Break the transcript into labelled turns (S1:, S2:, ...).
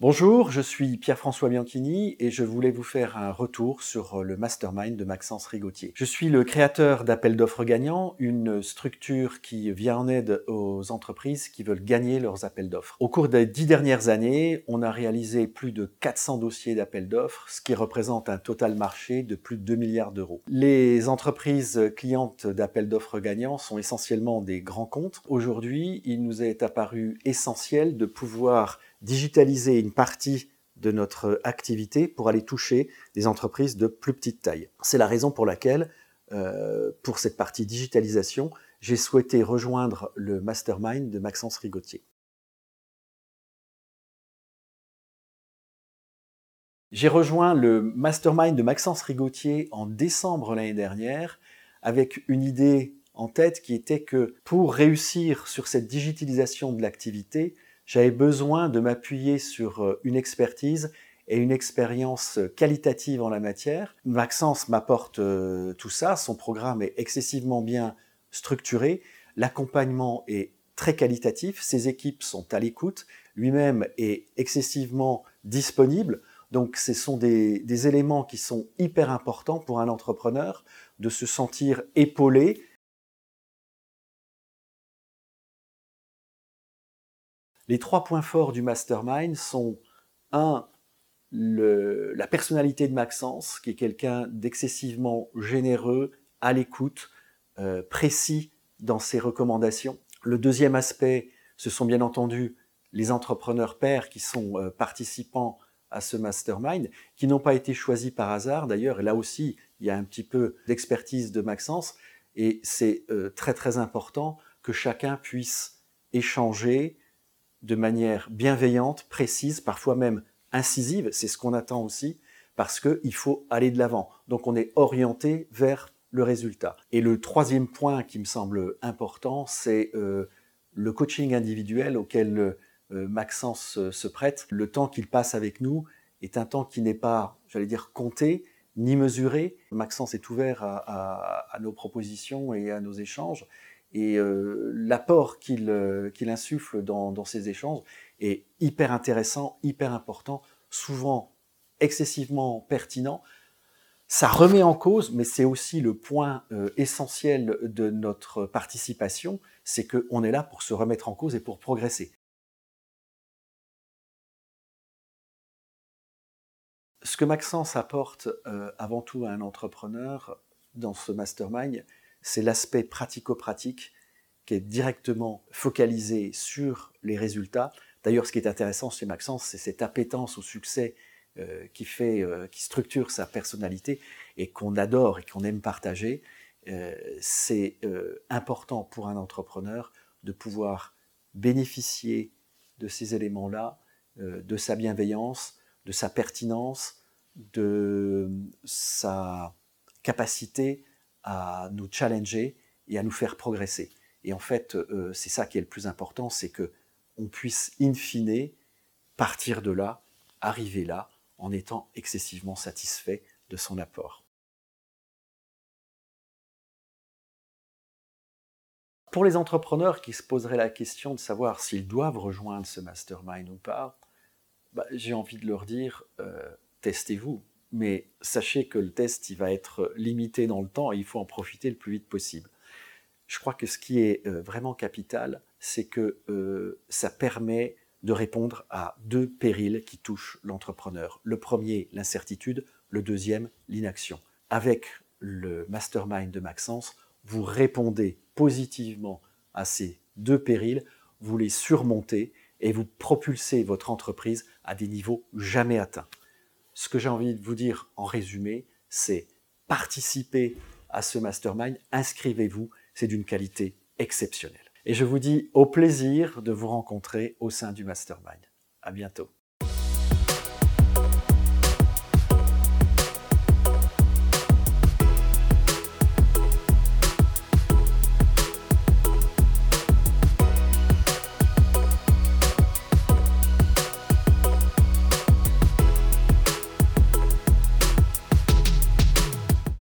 S1: Bonjour, je suis Pierre-François Bianchini et je voulais vous faire un retour sur le mastermind de Maxence Rigotier. Je suis le créateur d'Appel d'offres gagnants, une structure qui vient en aide aux entreprises qui veulent gagner leurs appels d'offres. Au cours des dix dernières années, on a réalisé plus de 400 dossiers d'appels d'offres, ce qui représente un total marché de plus de 2 milliards d'euros. Les entreprises clientes d'appels d'offres gagnants sont essentiellement des grands comptes. Aujourd'hui, il nous est apparu essentiel de pouvoir digitaliser une partie de notre activité pour aller toucher des entreprises de plus petite taille. C'est la raison pour laquelle, euh, pour cette partie digitalisation, j'ai souhaité rejoindre le mastermind de Maxence Rigotier. J'ai rejoint le mastermind de Maxence Rigotier en décembre l'année dernière avec une idée en tête qui était que pour réussir sur cette digitalisation de l'activité, j'avais besoin de m'appuyer sur euh, une expertise et une expérience qualitative en la matière. Maxence m'apporte euh, tout ça, son programme est excessivement bien structuré, l'accompagnement est très qualitatif, ses équipes sont à l'écoute, lui-même est excessivement disponible. Donc ce sont des, des, éléments qui sont hyper importants pour un entrepreneur, de se sentir épaulé Les trois points forts du mastermind sont un, la personnalité de Maxence, qui est quelqu'un d'excessivement généreux, à l'écoute, euh, précis dans ses recommandations. Le deuxième aspect, ce sont bien entendu les entrepreneurs pairs qui sont euh, participants à ce mastermind, qui n'ont pas été choisis par hasard d'ailleurs. Là aussi, il y a un petit peu d'expertise de Maxence, et c'est euh, très très important que chacun puisse échanger, de manière bienveillante, précise, parfois même incisive, c'est ce qu'on attend aussi, parce qu'il faut aller de l'avant. Donc on est orienté vers le résultat. Et le troisième point qui me semble important, c'est euh, le coaching individuel auquel euh, Maxence se prête. Le temps qu'il passe avec nous est un temps qui n'est pas, j'allais dire, compté, ni mesuré. Maxence est ouvert à nos propositions et à nos échanges. Et euh, l'apport qu'il euh, insuffle dans, ces échanges est hyper intéressant, hyper important, souvent excessivement pertinent. Ça remet en cause, mais c'est aussi le point euh, essentiel de notre participation, c'est qu'on est là pour se remettre en cause et pour progresser. Ce que Maxence apporte avant tout à un entrepreneur dans ce mastermind, c'est l'aspect pratico-pratique qui est directement focalisé sur les résultats. D'ailleurs, ce qui est intéressant chez Maxence, c'est cette appétence au succès euh, qui fait, euh, qui structure sa personnalité et qu'on adore et qu'on aime partager. Euh, c'est important pour un entrepreneur de pouvoir bénéficier de ces éléments-là, de sa bienveillance, de sa pertinence, de sa capacité à nous challenger et à nous faire progresser. Et en fait, euh, c'est ça qui est le plus important, c'est que on puisse in fine partir de là, arriver là, en étant excessivement satisfait de son apport. Pour les entrepreneurs qui se poseraient la question de savoir s'ils doivent rejoindre ce mastermind ou pas, bah, j'ai envie de leur dire, euh, testez-vous, mais sachez que le test il va être limité dans le temps et il faut en profiter le plus vite possible. Je crois que ce qui est euh, vraiment capital, c'est que euh, ça permet de répondre à deux périls qui touchent l'entrepreneur. Le premier, l'incertitude, le deuxième, l'inaction. Avec le mastermind de Maxence, vous répondez positivement à ces deux périls, vous les surmontez et vous propulsez votre entreprise à des niveaux jamais atteints ce que j'ai envie de vous dire en résumé, c'est participer à ce mastermind, inscrivez-vous, c'est d'une qualité exceptionnelle. Et je vous dis au plaisir de vous rencontrer au sein du mastermind. À bientôt.